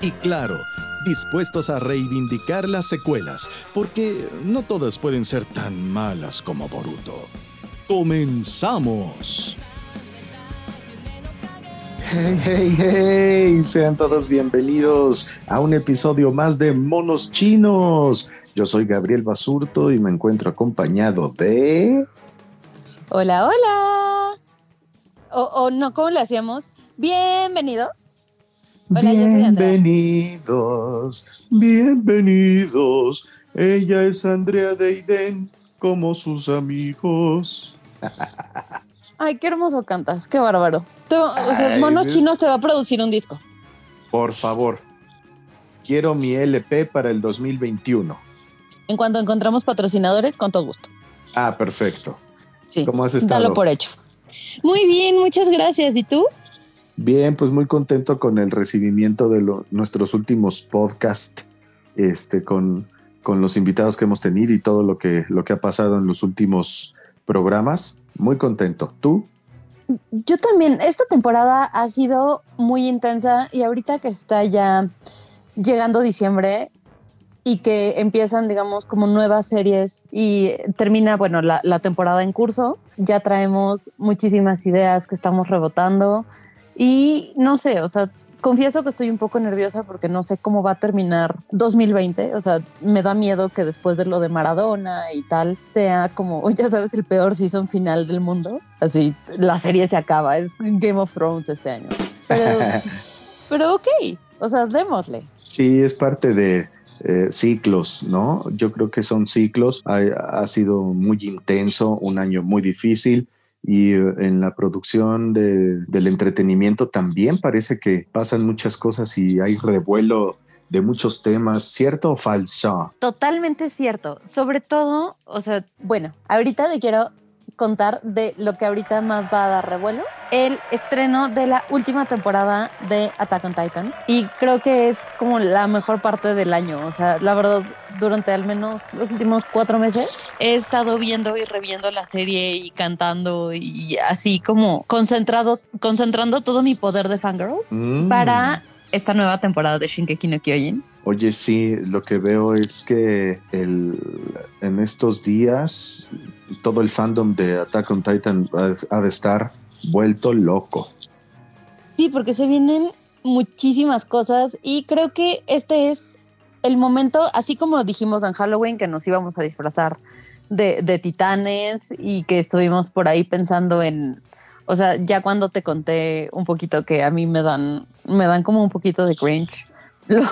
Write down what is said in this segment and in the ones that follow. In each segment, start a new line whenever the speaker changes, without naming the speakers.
Y claro, dispuestos a reivindicar las secuelas, porque no todas pueden ser tan malas como Boruto. ¡Comenzamos!
Hey, hey, hey, sean todos bienvenidos a un episodio más de Monos Chinos. Yo soy Gabriel Basurto y me encuentro acompañado de...
Hola, hola. O, o no, ¿cómo le hacíamos? Bienvenidos. Hola,
bienvenidos, bienvenidos. Ella es Andrea Deiden, como sus amigos.
Ay, qué hermoso cantas, qué bárbaro. Te- o sea,
Ay,
Monos. Chinos te va a producir un disco.
Por favor, quiero mi LP para el 2021.
En cuanto encontramos patrocinadores, con todo gusto.
Ah, perfecto.
Sí,
¿Cómo has estado?
dalo por hecho. Muy bien, muchas gracias. ¿Y tú?
Bien, pues muy contento con el recibimiento de lo- nuestros últimos podcasts, este, con, con los invitados que hemos tenido y todo lo que, lo que ha pasado en los últimos programas. Muy contento. ¿Tú?
Yo también. Esta temporada ha sido muy intensa y ahorita que está ya llegando diciembre y que empiezan, digamos, como nuevas series y termina, bueno, la, la temporada en curso, ya traemos muchísimas ideas que estamos rebotando y no sé, o sea, confieso que estoy un poco nerviosa porque no sé cómo va a terminar 2020, o sea, me da miedo que después de lo de Maradona y tal sea como, ya sabes, el peor season final del mundo, así la serie se acaba, es Game of Thrones este año. Pero, pero ok, o sea, démosle.
Sí, es parte de eh, ciclos, ¿no? Yo creo que son ciclos. Ha, ha sido muy intenso, un año muy difícil. Y eh, en la producción de- del entretenimiento también parece que pasan muchas cosas y hay revuelo de muchos temas, ¿cierto o falso?
Totalmente cierto. Sobre todo, o sea, bueno, ahorita te quiero contar de lo que ahorita más va a dar revuelo, el estreno de la última temporada de Attack on Titan. Y creo que es como la mejor parte del año. O sea, la verdad, durante al menos los últimos cuatro meses he estado viendo y reviendo la serie y cantando y así como concentrado, concentrando todo mi poder de fangirl
Mm.
para esta nueva temporada de Shinkeki no Kyojin.
Oye, sí, lo que veo es que el, en estos días todo el fandom de Attack on Titan ha, de estar vuelto loco.
Sí, porque se vienen muchísimas cosas y creo que este es el momento, así como dijimos en Halloween que nos íbamos a disfrazar de, de titanes y que estuvimos por ahí pensando en, o sea, ya cuando te conté un poquito que a mí me dan, me dan como un poquito de cringe, los,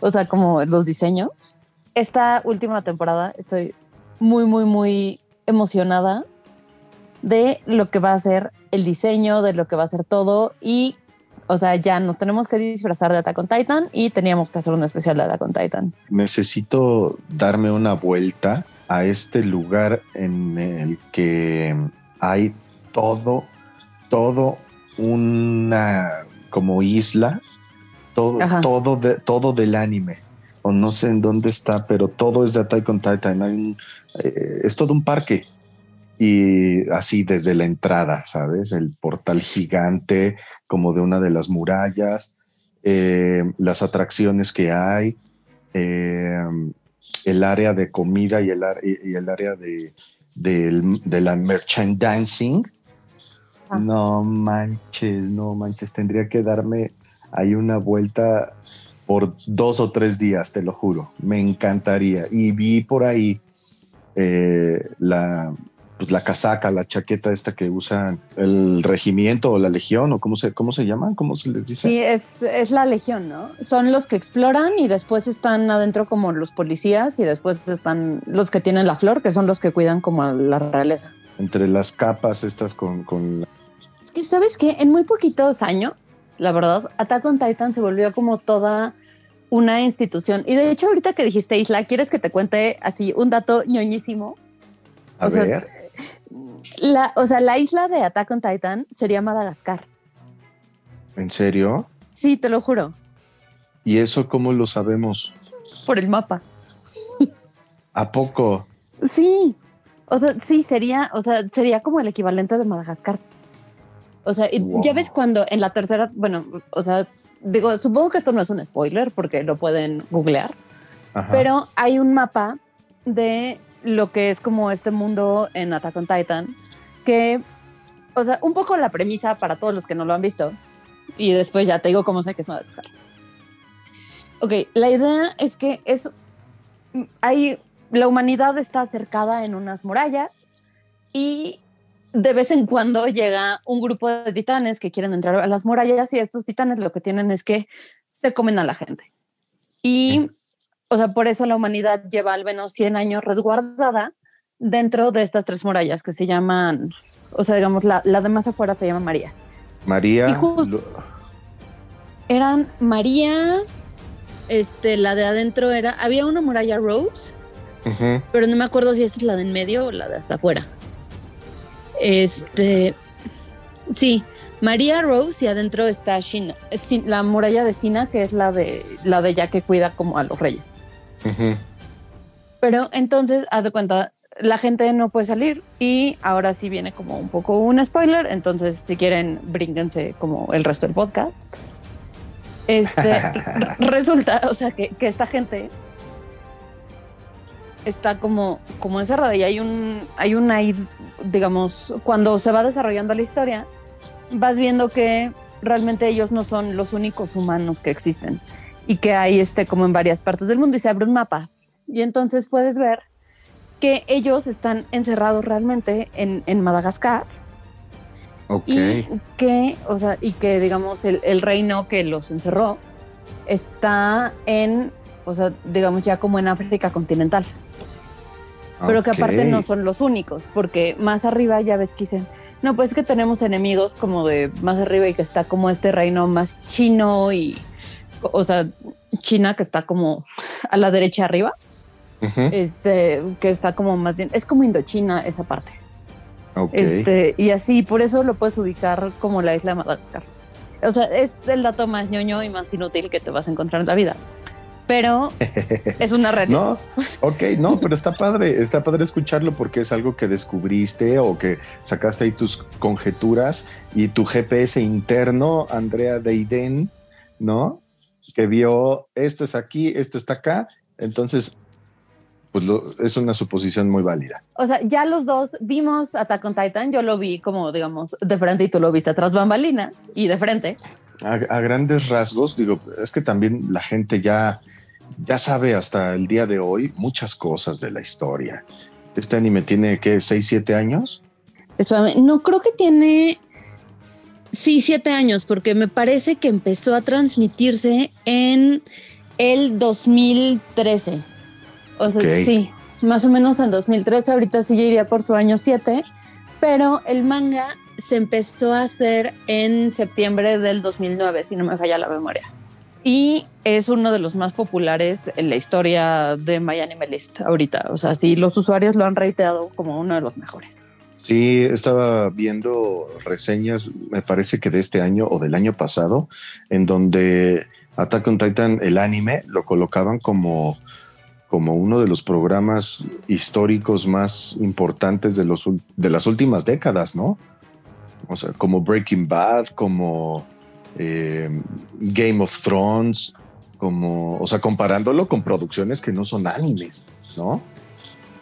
o sea, como los diseños. Esta última temporada estoy muy, muy, muy emocionada de lo que va a ser el diseño, de lo que va a ser todo y, o sea, ya nos tenemos que disfrazar de Attack on Titan y teníamos que hacer un especial de Attack on Titan.
Necesito darme una vuelta a este lugar en el que hay todo, todo una como isla, todo,
Ajá.
todo, de, todo del anime. O no sé en dónde está, pero todo es de Attack on Titan. Hay un- eh, es todo un parque. Y así desde la entrada, ¿sabes? El portal gigante, como de una de las murallas, eh, las atracciones que hay, eh, el área de comida y el, y el área de, de la merchandising.
Ah.
No manches, no manches, tendría que darme ahí una vuelta por dos o tres días, te lo juro. Me encantaría. Y vi por ahí eh, la, pues la casaca, la chaqueta esta que usan el regimiento o la legión o cómo se, cómo se llaman, cómo se les dice.
Sí, es, es la legión, ¿no? Son los que exploran y después están adentro como los policías y después están los que tienen la flor, que son los que cuidan como la realeza.
Entre las capas estas con... con...
Es que, ¿sabes qué? En muy poquitos años, la verdad, Attack on Titan se volvió como toda una institución. Y de hecho, ahorita que dijiste Isla, ¿quieres que te cuente así un dato ñoñísimo?
A
O sea,
ver,
La, o sea, la isla de Attack on Titan sería Madagascar.
¿en serio?
Sí, te lo juro,
¿Y eso cómo lo sabemos?
por el mapa.
¿A poco?
Sí, o sea, sí, sería, o sea, sería como el equivalente de Madagascar. O sea,
Wow.
ya ves cuando en la tercera, bueno, o sea, digo, supongo que esto no es un spoiler porque lo pueden googlear,
Ajá.
pero hay un mapa de lo que es como este mundo en Attack on Titan, que, o sea, un poco la premisa para todos los que no lo han visto, y después ya te digo cómo sé que es Madagascar. Ok, la idea es que es, hay, la humanidad está acercada en unas murallas y de vez en cuando llega un grupo de titanes que quieren entrar a las murallas y estos titanes lo que tienen es que se comen a la gente. Y, o sea, por eso la humanidad lleva al menos 100 años resguardada dentro de estas tres murallas que se llaman, o sea, digamos, la, la de más afuera se llama María.
María.
y justo- Eran María, este, la de adentro era, había una muralla Rose,
Ujú.
pero no me acuerdo si esta es la de en medio o la de hasta afuera. Este, sí, María Rose y adentro está Shina, Sin- la muralla de Sina, que es la de la de ya que cuida como a los reyes. Pero entonces, haz de cuenta, la gente no puede salir y ahora sí viene como un poco un spoiler, entonces si quieren, brínquense como el resto del podcast. Este, resulta, o sea, que, que esta gente está como, como encerrada y hay un, hay una, digamos, cuando se va desarrollando la historia, vas viendo que realmente ellos no son los únicos humanos que existen y que hay este como en varias partes del mundo y se abre un mapa. Y entonces puedes ver que ellos están encerrados realmente en, en Madagascar.
Ok.
y que, o sea, y que digamos el, el reino que los encerró está en, o sea, digamos ya como en África continental, pero que aparte no son los únicos, porque más arriba ya ves que dicen, no, pues que tenemos enemigos como de más arriba y que está como este reino más chino y, o sea, China que está como a la derecha arriba, este, que está como más bien, es como Indochina esa parte. Este, y así, por eso lo puedes ubicar como la isla de Madagascar. O sea, es el dato más ñoño y más inútil que te vas a encontrar en la vida. Pero es una realidad.
No, ok, no, pero está padre, está padre escucharlo porque es algo que descubriste o que sacaste ahí tus conjeturas y tu GPS interno, Andrea Deiden, ¿no? Que vio esto es aquí, esto está acá, entonces, pues lo- es una suposición muy válida.
O sea, ya los dos vimos Attack on Titan. Yo lo vi como, digamos, de frente y tú lo viste atrás bambalinas y de frente.
A, a grandes rasgos, digo, es que también la gente ya, ya sabe hasta el día de hoy muchas cosas de la historia. Este anime tiene, ¿qué? ¿Seis, siete años?
Espérame, no creo que tiene. Sí, siete años, porque me parece que empezó a transmitirse en el 2013. O sea,
Ok.
sí, más o menos en 2013. Ahorita sí ya iría por su año 7. Pero el manga se empezó a hacer en septiembre del 2009, si no me falla la memoria. Y es uno de los más populares en la historia de My Anime List ahorita. O sea, sí, los usuarios lo han reiterado como uno de los mejores.
Sí, estaba viendo reseñas, me parece que de este año o del año pasado, en donde Attack on Titan, el anime, lo colocaban como, como uno de los programas históricos más importantes de, los, de las últimas décadas, ¿no? O sea, como Breaking Bad, como eh, Game of Thrones, como, o sea, comparándolo con producciones que no son animes, ¿no?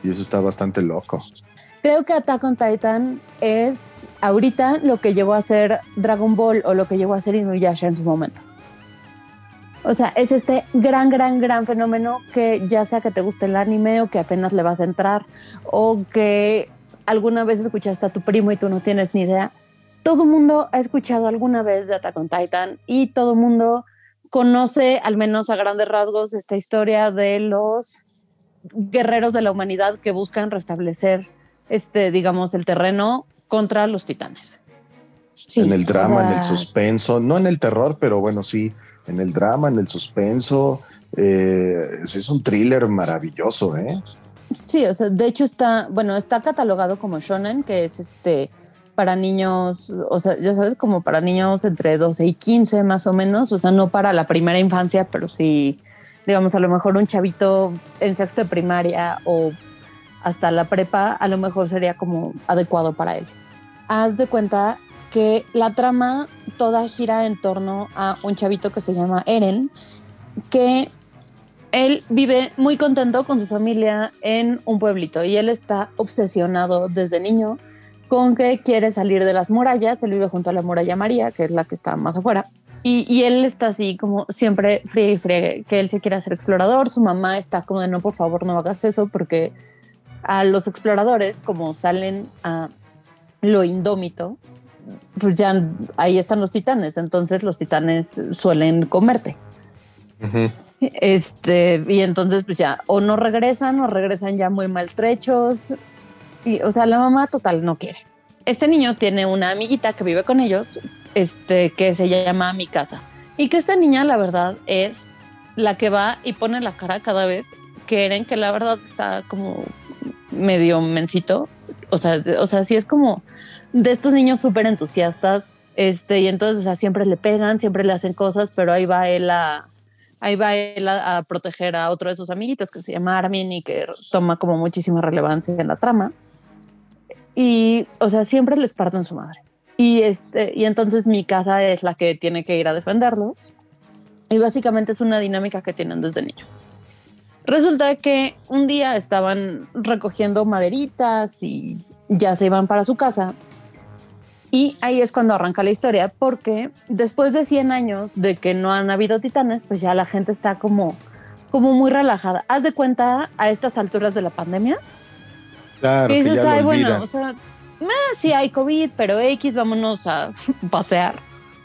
Y eso está bastante loco.
Creo que Attack on Titan es ahorita lo que llegó a ser Dragon Ball o lo que llegó a ser Inuyasha en su momento. O sea, es este gran, gran, gran fenómeno que ya sea que te guste el anime o que apenas le vas a entrar o que alguna vez escuchaste a tu primo y tú no tienes ni idea. Todo mundo ha escuchado alguna vez de Attack on Titan y todo mundo conoce, al menos a grandes rasgos, esta historia de los guerreros de la humanidad que buscan restablecer, este, digamos, el terreno contra los titanes.
en el drama, en el suspenso, no en el terror, pero bueno, sí, en el drama, en el suspenso. Eh, es un thriller maravilloso, ¿eh?
Sí, o sea, de hecho está, bueno, está catalogado como shonen, que es este para niños, o sea, ya sabes, como para niños entre 12 y 15 más o menos, o sea, no para la primera infancia, pero sí, digamos, a lo mejor un chavito en sexto de primaria o hasta la prepa, a lo mejor sería como adecuado para él. Haz de cuenta que la trama toda gira en torno a un chavito que se llama Eren, que él vive muy contento con su familia en un pueblito y él está obsesionado desde niño con que quiere salir de las murallas. Él vive junto a la muralla María, que es la que está más afuera. Y, él está así como siempre frío y frío, que él se quiere hacer explorador. Su mamá está como de no, por favor, no hagas eso, porque a los exploradores, como salen a lo indómito, pues ya ahí están los titanes. Entonces los titanes suelen comerte. Este, y entonces, pues ya, o no regresan, o regresan ya muy maltrechos. Y, o sea, la mamá total no quiere. Este niño tiene una amiguita que vive con ellos, este, que se llama Mi Casa. Y que esta niña, la verdad, es la que va y pone la cara cada vez que Eren, que la verdad está como medio mencito. O sea, o sea, sí es como de estos niños súper entusiastas. Este, y entonces, o sea, siempre le pegan, siempre le hacen cosas, pero ahí va él a, ahí va él a, proteger a otro de sus amiguitos que se llama Armin y que toma como muchísima relevancia en la trama. Y, o sea, siempre les parten su madre. Y, este, y entonces mi casa es la que tiene que ir a defenderlos. Y básicamente es una dinámica que tienen desde niños. Resulta que un día estaban recogiendo maderitas y ya se iban para su casa y ahí es cuando arranca la historia, porque después de 100 años de que no han habido titanes, pues ya la gente está como, como muy relajada. Haz de cuenta a estas alturas de la pandemia.
Claro, que, dices, ya bueno,
o sea, sí hay COVID, pero X, vámonos a pasear,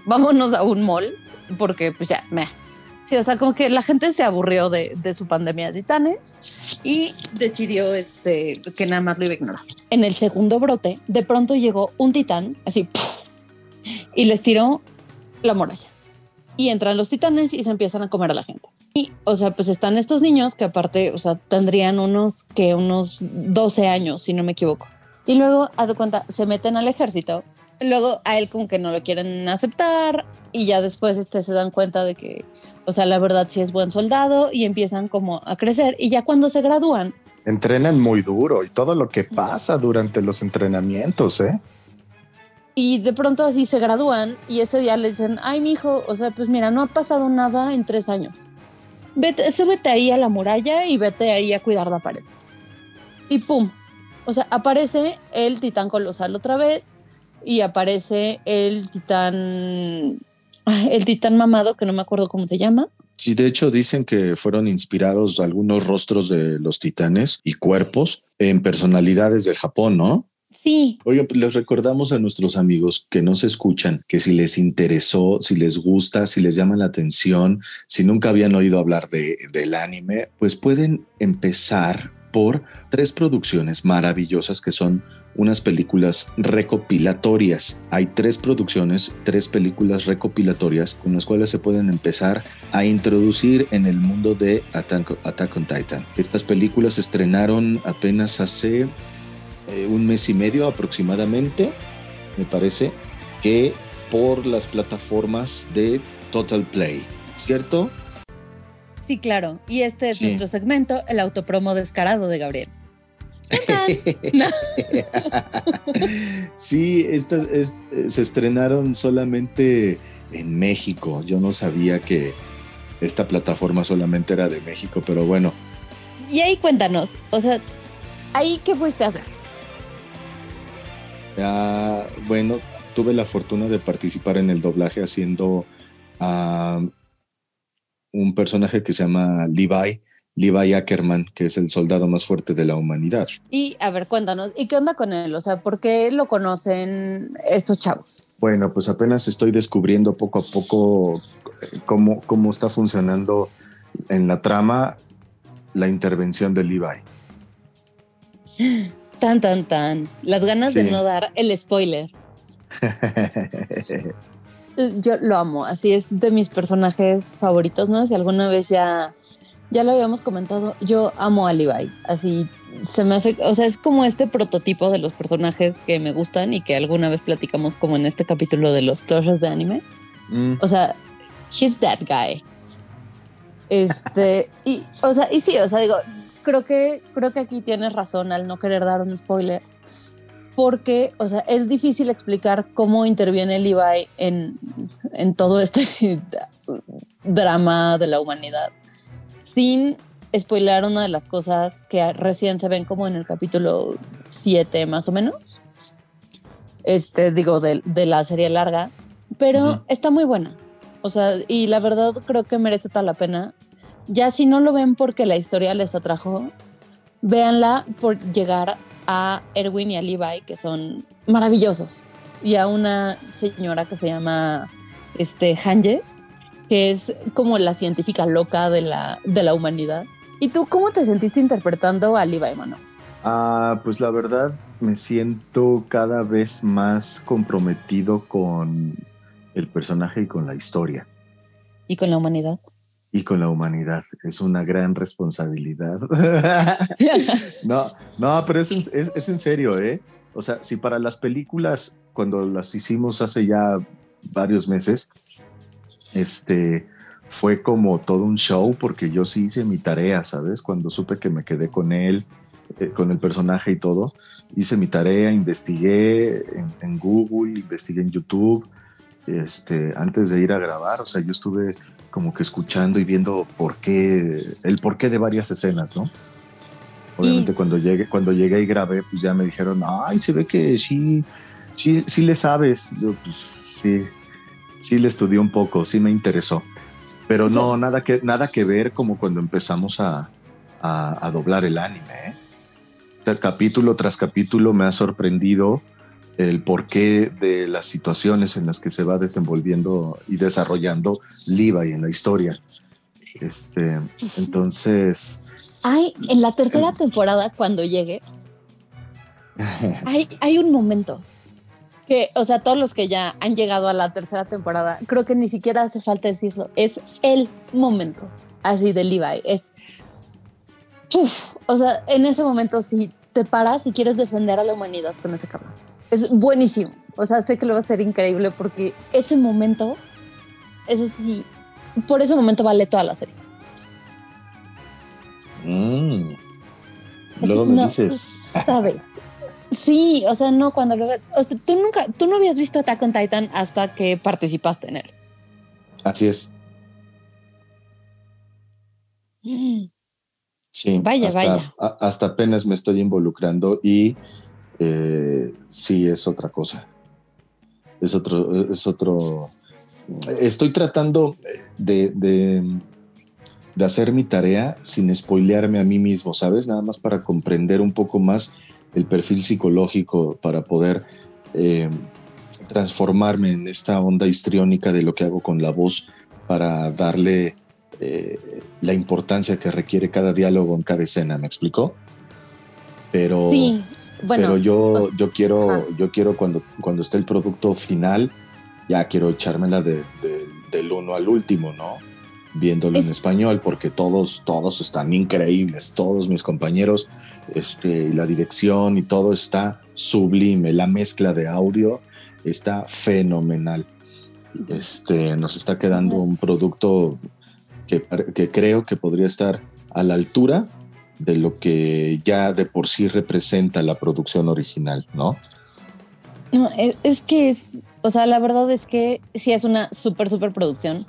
vámonos a un mall, porque pues ya, me Sí, o sea, como que la gente se aburrió de, de su pandemia de titanes y decidió este, que nada más lo iba a ignorar. En el segundo brote, de pronto llegó un titán, así, y les tiró la muralla. Y entran los titanes y se empiezan a comer a la gente. Y, o sea, pues están estos niños que aparte, o sea, tendrían unos, que unos 12 años, si no me equivoco. Y luego, haz de cuenta, se meten al ejército luego a él como que no lo quieren aceptar y ya después este, se dan cuenta de que, o sea, la verdad sí es buen soldado y empiezan como a crecer y ya cuando se gradúan.
Entrenan muy duro y todo lo que pasa durante los entrenamientos, ¿eh?
Y de pronto así se gradúan y ese día le dicen, ay, mi hijo, o sea, pues mira, no ha pasado nada en tres años. Vete, súbete ahí a la muralla y vete ahí a cuidar la pared. Y pum, o sea, aparece el titán colosal otra vez y aparece el titán, el titán mamado, que no me acuerdo cómo se llama.
Sí, de hecho dicen que fueron inspirados algunos rostros de los titanes y cuerpos en personalidades del Japón, ¿no?
Sí.
Oigan, pues les recordamos a nuestros amigos que nos escuchan que si les interesó, si les gusta, si les llama la atención, si nunca habían oído hablar de, del anime, pues pueden empezar por tres producciones maravillosas que son unas películas recopilatorias. Hay tres producciones, tres películas recopilatorias con las cuales se pueden empezar a introducir en el mundo de Attack, on Titan. Estas películas se estrenaron apenas hace eh, un mes y medio aproximadamente, me parece, que por las plataformas de Total Play, ¿cierto?
Sí, claro. Y este es nuestro segmento, el autopromo descarado de Gabriel.
sí, estas se estrenaron solamente en México. Yo no sabía que esta plataforma solamente era de México, pero bueno.
Y ahí cuéntanos, o sea, ¿ahí qué fuiste a hacer?
Ah, bueno, tuve la fortuna de participar en el doblaje haciendo a un personaje que se llama Levi, Levi Ackerman, que es el soldado más fuerte de la humanidad.
Y a ver, cuéntanos, ¿y qué onda con él? O sea, ¿por qué lo conocen estos chavos?
Bueno, pues apenas estoy descubriendo poco a poco eh, cómo, cómo está funcionando en la trama la intervención de Levi.
Tan, tan, tan. Las ganas de no dar el spoiler. Yo lo amo, así es de mis personajes favoritos, ¿no? Si alguna vez ya, ya lo habíamos comentado, yo amo a Levi, así se me hace, o sea, es como este prototipo de los personajes que me gustan y que alguna vez platicamos como en este capítulo de los closures de anime.
Mm,
O sea, he's that guy. Este, y, o sea, y sí, o sea, digo, creo que, creo que aquí tienes razón al no querer dar un spoiler, porque, o sea, es difícil explicar cómo interviene Levi en, en todo este drama de la humanidad sin spoiler una de las cosas que recién se ven como en el capítulo 7 más o menos. Este, digo, de, de la serie larga, pero
Ujú.
está muy buena. O sea, y la verdad creo que merece toda la pena. Ya si no lo ven porque la historia les atrajo, véanla por llegar a Erwin y a Levi, que son maravillosos. Y a una señora que se llama este, Hanje, que es como la científica loca de la, de la humanidad. ¿Y tú cómo te sentiste interpretando a Levi, mano?
Ah, pues la verdad me siento cada vez más comprometido con el personaje y con la historia
Y con la humanidad.
Y con la humanidad. Es una gran responsabilidad. no, no, pero es en, es- es en serio, ¿eh? O sea, si para las películas, cuando las hicimos hace ya varios meses, este fue como todo un show porque yo sí hice mi tarea, ¿sabes? Cuando supe que me quedé con él, eh, con el personaje y todo, hice mi tarea, investigué en, en Google, investigué en YouTube, este, antes de ir a grabar, o sea, yo estuve como que escuchando y viendo por qué, el porqué de varias escenas, ¿no? Obviamente
Y-
cuando llegué, cuando llegué y grabé, pues ya me dijeron, ay, se ve que sí, sí, sí le sabes. Yo, pues sí, sí le estudié un poco, sí me interesó. Pero no, nada que, nada que ver como cuando empezamos a, a, a doblar el anime. ¿eh? O sea, capítulo tras capítulo me ha sorprendido el porqué de las situaciones en las que se va desenvolviendo y desarrollando Levi en la historia. Este, entonces,
Hay, en la tercera temporada, cuando llegues, hay, hay un momento que, o sea, todos los que ya han llegado a la tercera temporada, creo que ni siquiera hace falta decirlo, es el momento así de Levi. Es, uf, o sea, en ese momento si te paras y quieres defender a la humanidad con ese cabrón. Es buenísimo. O sea, sé que lo va a ser increíble porque ese momento, ese sí, por ese momento vale toda la serie.
mm, luego me
No,
dices,
Sabes. Sí, o sea, no cuando lo ves. O sea, tú nunca, tú no habías visto Attack on Titan hasta que participaste en él.
así es. Sí,
Vaya,
hasta,
vaya.
a- hasta apenas me estoy involucrando y eh, sí es otra cosa. Es otro, es otro. Estoy tratando de, de, hacer mi tarea sin spoilearme a mí mismo, ¿sabes? Nada más para comprender un poco más el perfil psicológico, para poder eh, transformarme en esta onda histriónica de lo que hago con la voz, para darle eh, la importancia que requiere cada diálogo en cada escena, ¿me explicó? Pero,
Sí, bueno.
pero yo,
pues,
yo quiero, yo quiero cuando, cuando esté el producto final, ya quiero echármela de, de- del uno al último, ¿no? Viéndolo en
Es-
español, porque todos, todos están increíbles, todos mis compañeros, este, la dirección y todo está sublime, la mezcla de audio está fenomenal. Este, nos está quedando un producto que, que creo que podría estar a la altura de lo que ya de por sí representa la producción original, ¿no?
No, es, es que es, o sea, la verdad es que sí es una súper, súper producción.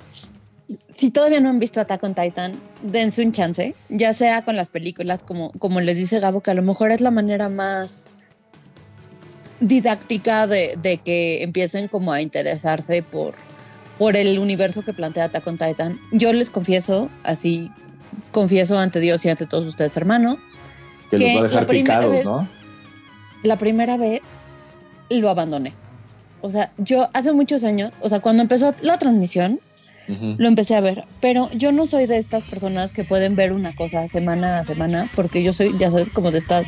Si todavía no han visto Attack on Titan, dense un chance, ya sea con las películas, como, como les dice Gabo, que a lo mejor es la manera más didáctica de, de que empiecen como a interesarse por, por el universo que plantea Attack on Titan. Yo les confieso, así confieso ante Dios y ante todos ustedes hermanos,
Que, los
que
va a dejar
la primera
picados,
vez-
¿no?
la primera vez lo abandoné. O sea, yo hace muchos años, o sea, cuando empezó la transmisión, lo empecé a ver, pero yo no soy de estas personas que pueden ver una cosa semana a semana, porque yo soy, ya sabes, como de estas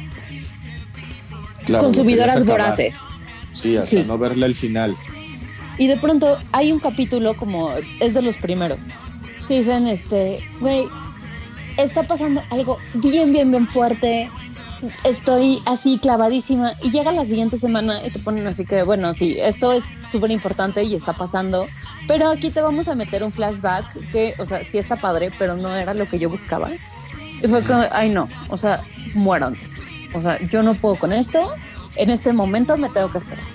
Claro,
consumidoras voraces.
Sí, hasta
Sí.
no verle el final.
Y de pronto hay un capítulo como, es de los primeros, que dicen, este, güey, está pasando algo bien, bien, bien fuerte, estoy así clavadísima, y llega la siguiente semana y te ponen así que, bueno, sí, esto es súper importante y está pasando, pero aquí te vamos a meter un flashback que, o sea, sí está padre, pero no era lo que yo buscaba. Y fue como, ay no, o sea, muéranse. O sea, yo no puedo con esto, en este momento me tengo que esperar.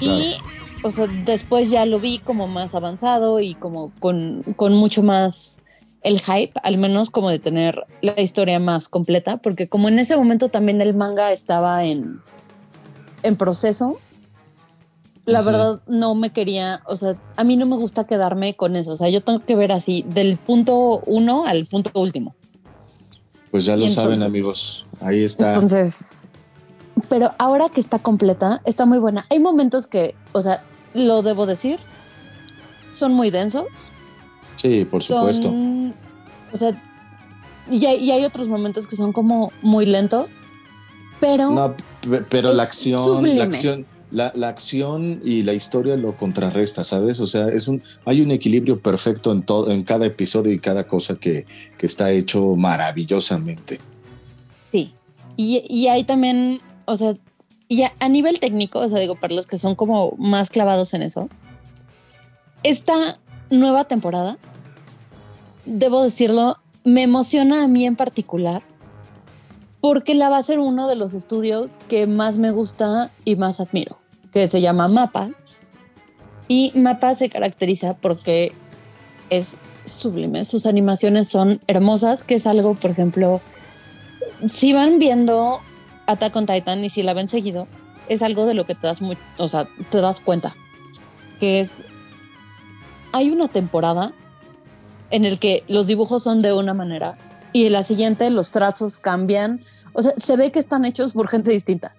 Y, o sea, después ya lo vi como más avanzado y como con, con mucho más el hype, al menos como de tener la historia más completa, porque como en ese momento también el manga estaba en, en proceso, la verdad no me quería, o sea, a mí no me gusta quedarme con eso, o sea, yo tengo que ver así del punto uno al punto último.
Pues ya lo saben, amigos. Ahí está.
Entonces, pero ahora que está completa, está muy buena. Hay momentos que, o sea, lo debo decir, son muy densos.
sí, por supuesto.
Son, o sea, y hay, y hay otros momentos que son como muy lentos, pero
No, pe- pero la acción,
sublime.
la acción, la, la acción y la historia lo contrarresta, ¿sabes? O sea, es un, hay un equilibrio perfecto en todo, en cada episodio y cada cosa que, que está hecho maravillosamente.
sí. Y, y hay también, o sea, y a, a nivel técnico, o sea, digo, para los que son como más clavados en eso, esta nueva temporada, debo decirlo, me emociona a mí en particular porque la va a ser uno de los estudios que más me gusta y más admiro, que se llama Mapa. Y Mapa se caracteriza porque es sublime, sus animaciones son hermosas, que es algo, por ejemplo, si van viendo Attack on Titan y si la ven seguido, es algo de lo que te das, o sea, te das cuenta, que es, hay una temporada en el que los dibujos son de una manera y en la siguiente los trazos cambian, o sea, se ve que están hechos por gente distinta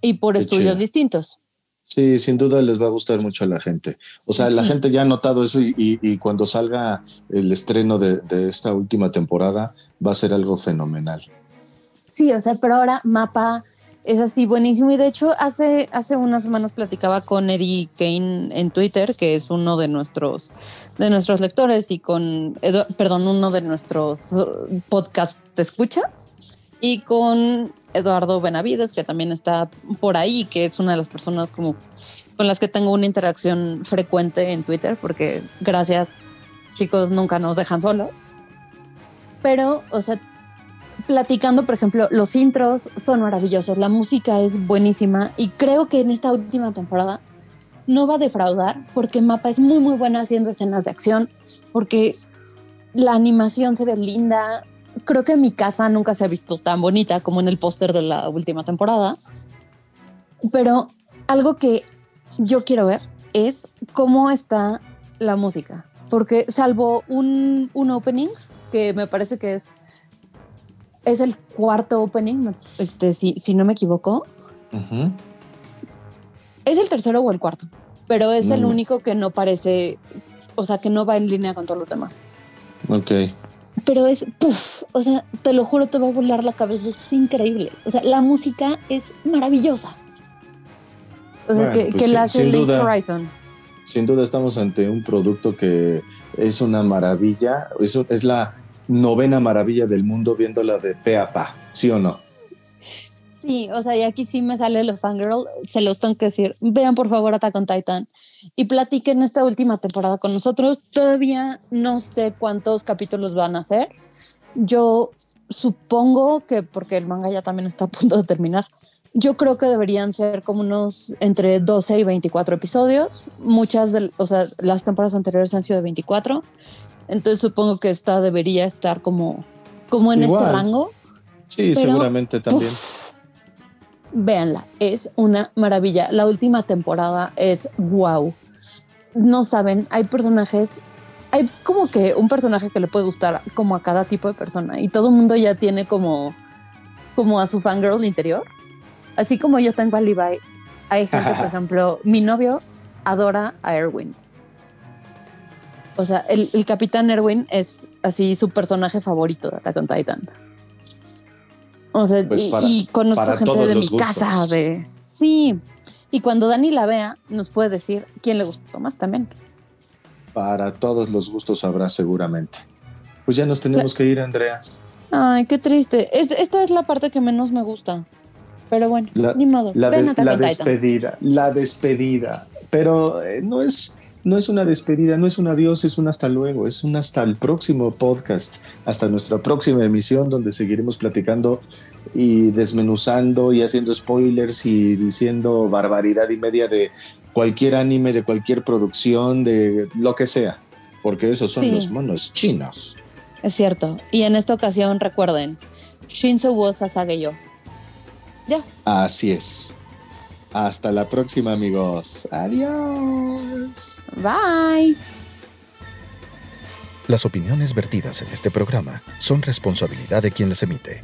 y por
Qué
estudios
chido.
distintos.
Sí, sin duda les va a gustar mucho a la gente. O sea, la gente ya ha notado eso y, y- y cuando salga el estreno de, de esta última temporada va a ser algo fenomenal.
Sí, o sea, pero ahora Mapa es así buenísimo. Y de hecho, hace, hace unas semanas platicaba con Eddie Kane en Twitter, que es uno de nuestros, de nuestros lectores, y con, Edu- perdón, uno de nuestros podcast escuchas, y con Eduardo Benavides, que también está por ahí, que es una de las personas como con las que tengo una interacción frecuente en Twitter, porque gracias, chicos, nunca nos dejan solos. Pero, o sea, platicando, por ejemplo, los intros son maravillosos, la música es buenísima y creo que en esta última temporada no va a defraudar porque Mapa es muy muy buena haciendo escenas de acción, porque la animación se ve linda. Creo que mi casa nunca se ha visto tan bonita como en el póster de la última temporada. Pero algo que yo quiero ver es cómo está la música, porque salvo un, un opening que me parece que es es el cuarto opening, este, si, si no me equivoco. Es el tercero o el cuarto, pero es el
Mm.
único que no parece, o sea, que no va en línea con todos los demás.
Ok.
Pero es, puff, o sea, te lo juro, te va a volar la cabeza, es increíble. O sea, la música es maravillosa. O sea,
Bueno,
que,
pues
que la hace Link
duda.
Horizon.
Sin duda estamos ante un producto que es una maravilla. Es, es la novena maravilla del mundo viéndola de pe a pa, ¿sí o no?
Sí, o sea, y aquí sí me sale lo fangirl, se los tengo que decir. Vean por favor Attack on Titan y platiquen esta última temporada con nosotros. Todavía no sé cuántos capítulos van a ser. Yo supongo que, porque el manga ya también está a punto de terminar, yo creo que deberían ser como unos entre 12 y 24 episodios. Muchas de, o sea, las temporadas anteriores han sido de 24. Entonces supongo que esta debería estar como, como en
Igual.
este rango.
Sí,
Pero,
seguramente también.
Uf, véanla, es una maravilla. La última temporada es wow. no saben, hay personajes, hay como que un personaje que le puede gustar como a cada tipo de persona y todo el mundo ya tiene como, como a su fangirl interior. Así como yo tengo a Levi, hay gente, por ejemplo, mi novio adora a Erwin. O sea, el, el Capitán Erwin es así su personaje favorito de Attack on Titan. O sea,
Pues
y,
para-
y conozco
para
gente de mi
gustos.
casa de. Sí. Y cuando Dani la vea, nos puede decir quién le gustó más también.
Para todos los gustos habrá seguramente. Pues ya nos tenemos que ir, Andrea.
Ay, qué triste. Es- esta es la parte que menos me gusta. Pero bueno,
La-
ni modo.
La, despedida, la despedida. Pero eh, no es, no es una despedida, no es un adiós, es un hasta luego, es un hasta el próximo podcast, hasta nuestra próxima emisión donde seguiremos platicando y desmenuzando y haciendo spoilers y diciendo barbaridad y media de cualquier anime, de cualquier producción, de lo que sea, porque esos son
Sí.
los monos chinos.
Es cierto. Y en esta ocasión, recuerden, Shinzo wo Sasage yo. Ya.
Así es. Hasta la próxima, amigos. Adiós.
Bye.
Las opiniones vertidas en este programa son responsabilidad de quien las emite